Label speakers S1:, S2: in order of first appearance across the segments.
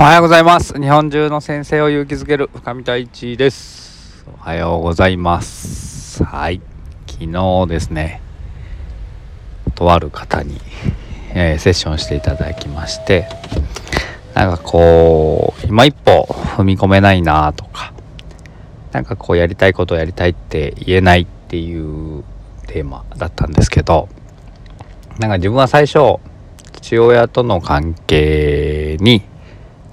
S1: おはようございます。日本中の先生を勇気づける深見太一です。おはようございます。はい。昨日ですねとある方に、えー、セッションしていただきましてなんかこう今一歩踏み込めないなとかなんかこうやりたいことをやりたいって言えないっていうテーマだったんですけどなんか自分は最初父親との関係に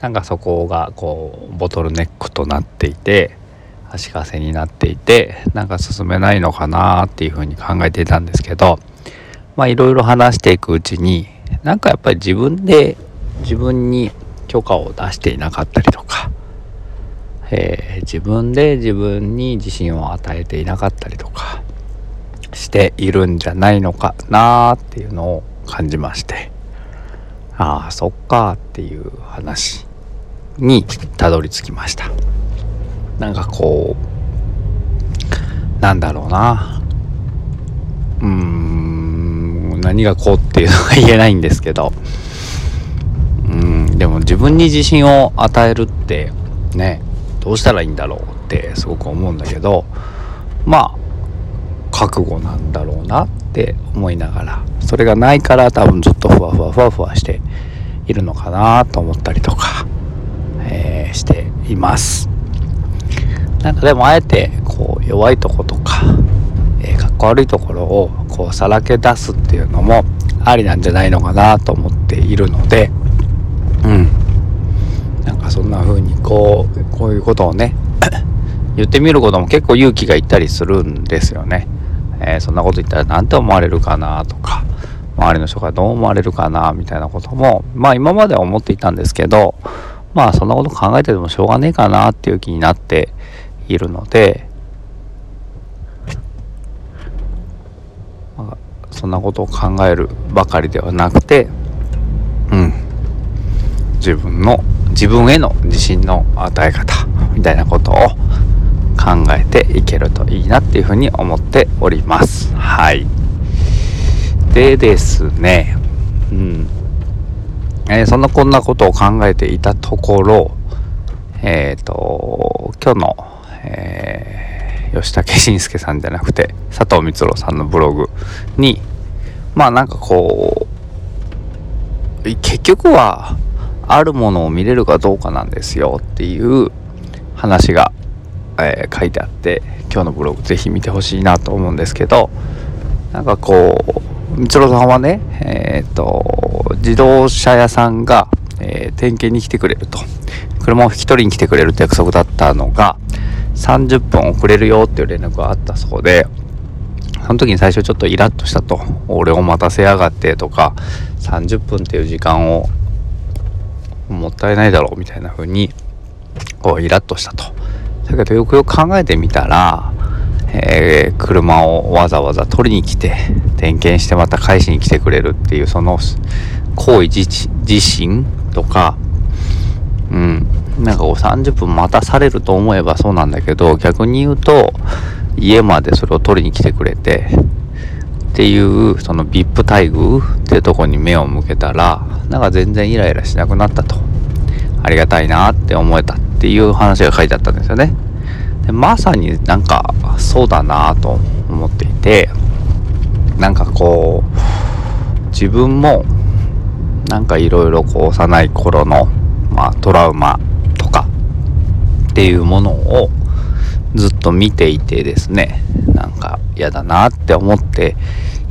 S1: なんかそこがこうボトルネックとなっていて足かせになっていてなんか進めないのかなっていうふうに考えていたんですけどまあいろいろ話していくうちになんかやっぱり自分で自分に許可を出していなかったりとか、えー、自分で自分に自信を与えていなかったりとかしているんじゃないのかなっていうのを感じまして。ああそっかっていう話。にたどり着きました。なんかこうなんだろうな。うーん何がこうっていうのは言えないんですけど。うんでも自分に自信を与えるってねどうしたらいいんだろうってすごく思うんだけどまあ覚悟なんだろうなって思いながらそれがないから多分ずっとふわふわふわふわしているのかなと思ったりとか、しています。なんかでもあえてこう弱いとことか、えー、かっこ悪いところをこうさらけ出すっていうのもありなんじゃないのかなと思っているのでうん。なんかそんな風にこうこういうことをね 言ってみることも結構勇気がいったりするんですよね、えー、そんなこと言ったら何て思われるかなとか周りの人がどう思われるかなみたいなこともまあ今までは思っていたんですけどまあそんなこと考えててもしょうがねえかなっていう気になっているので、まあ、そんなことを考えるばかりではなくてうん。自分の自分への自信の与え方みたいなことを考えていけるといいなっていうふうに思っております。はい。でですねえー、そんなこんなことを考えていたところ、えっ、ー、と、今日の、えー、吉武慎介さんじゃなくて、佐藤光郎さんのブログに、まあなんかこう、結局は、あるものを見れるかどうかなんですよっていう話が、えー、書いてあって、今日のブログぜひ見てほしいなと思うんですけど、なんかこう、光郎さんはね、えっ、と、自動車屋さんが、えー、点検に来てくれると。車を引き取りに来てくれるって約束だったのが、30分遅れるよっていう連絡があったそうで、その時に最初ちょっとイラッとしたと。俺を待たせやがってとか、30分っていう時間をもったいないだろうみたいな風に、こうイラッとしたと。だけどよくよく考えてみたら、えー、車をわざわざ取りに来て点検してまた返しに来てくれるっていうその行為自身とかうんなんかこう30分待たされると思えばそうなんだけど逆に言うと家までそれを取りに来てくれてっていうその VIP 待遇っていうとこに目を向けたらなんか全然イライラしなくなったとありがたいなって思えたっていう話が書いてあったんですよね。でまさになんかそうだなと思っていてなんかこう自分もなんかいろいろこう幼い頃の、まあ、トラウマとかっていうものをずっと見ていてですねなんか嫌だなって思って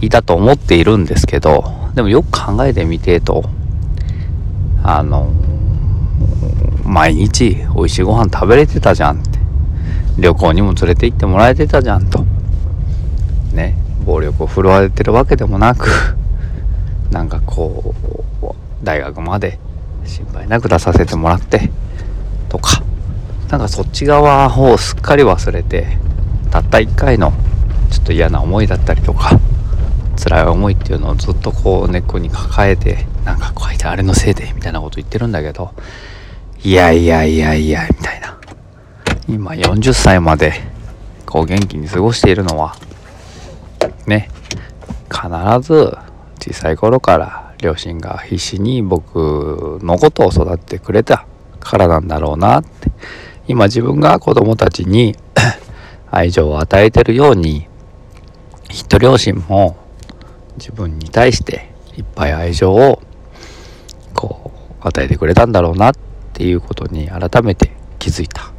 S1: いたと思っているんですけどでもよく考えてみてとあの毎日美味しいご飯食べれてたじゃんって旅行にも連れて行ってもらえてたじゃんとね暴力を振るわれてるわけでもなくなんかこう大学まで心配なく出させてもらってとか。なんかそっち側をすっかり忘れてたった一回のちょっと嫌な思いだったりとか辛い思いっていうのをずっとこう根っこに抱えてなんかこうやってあれのせいでみたいなこと言ってるんだけどいやいやいやいやみたいな。今40歳までこう元気に過ごしているのはね必ず小さい頃から両親が必死に僕のことを育ってくれたからなんだろうなって。今自分が子供たちに 愛情を与えてるようにきっと両親も自分に対していっぱい愛情をこう与えてくれたんだろうなっていうことに改めて気づいた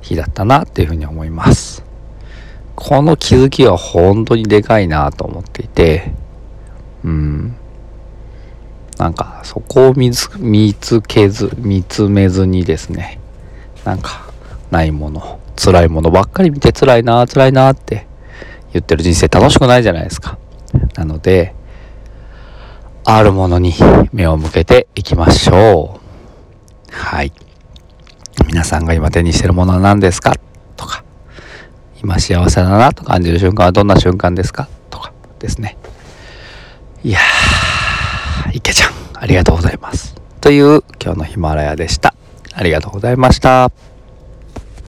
S1: 日だったなっていうふうに思います。この気づきは本当にでかいなと思っていてうん。なんかそこを見つけず見つめずにですねなんかないもの辛いものばっかり見て辛いな辛いなって言ってる人生楽しくないじゃないですか。なのであるものに目を向けていきましょう。はい。皆さんが今手にしてるものは何ですか？とか今幸せだなと感じる瞬間はどんな瞬間ですか？とかですね。いやー池ちゃんありがとうございますという今日のヒマラヤでしたありがとうございました。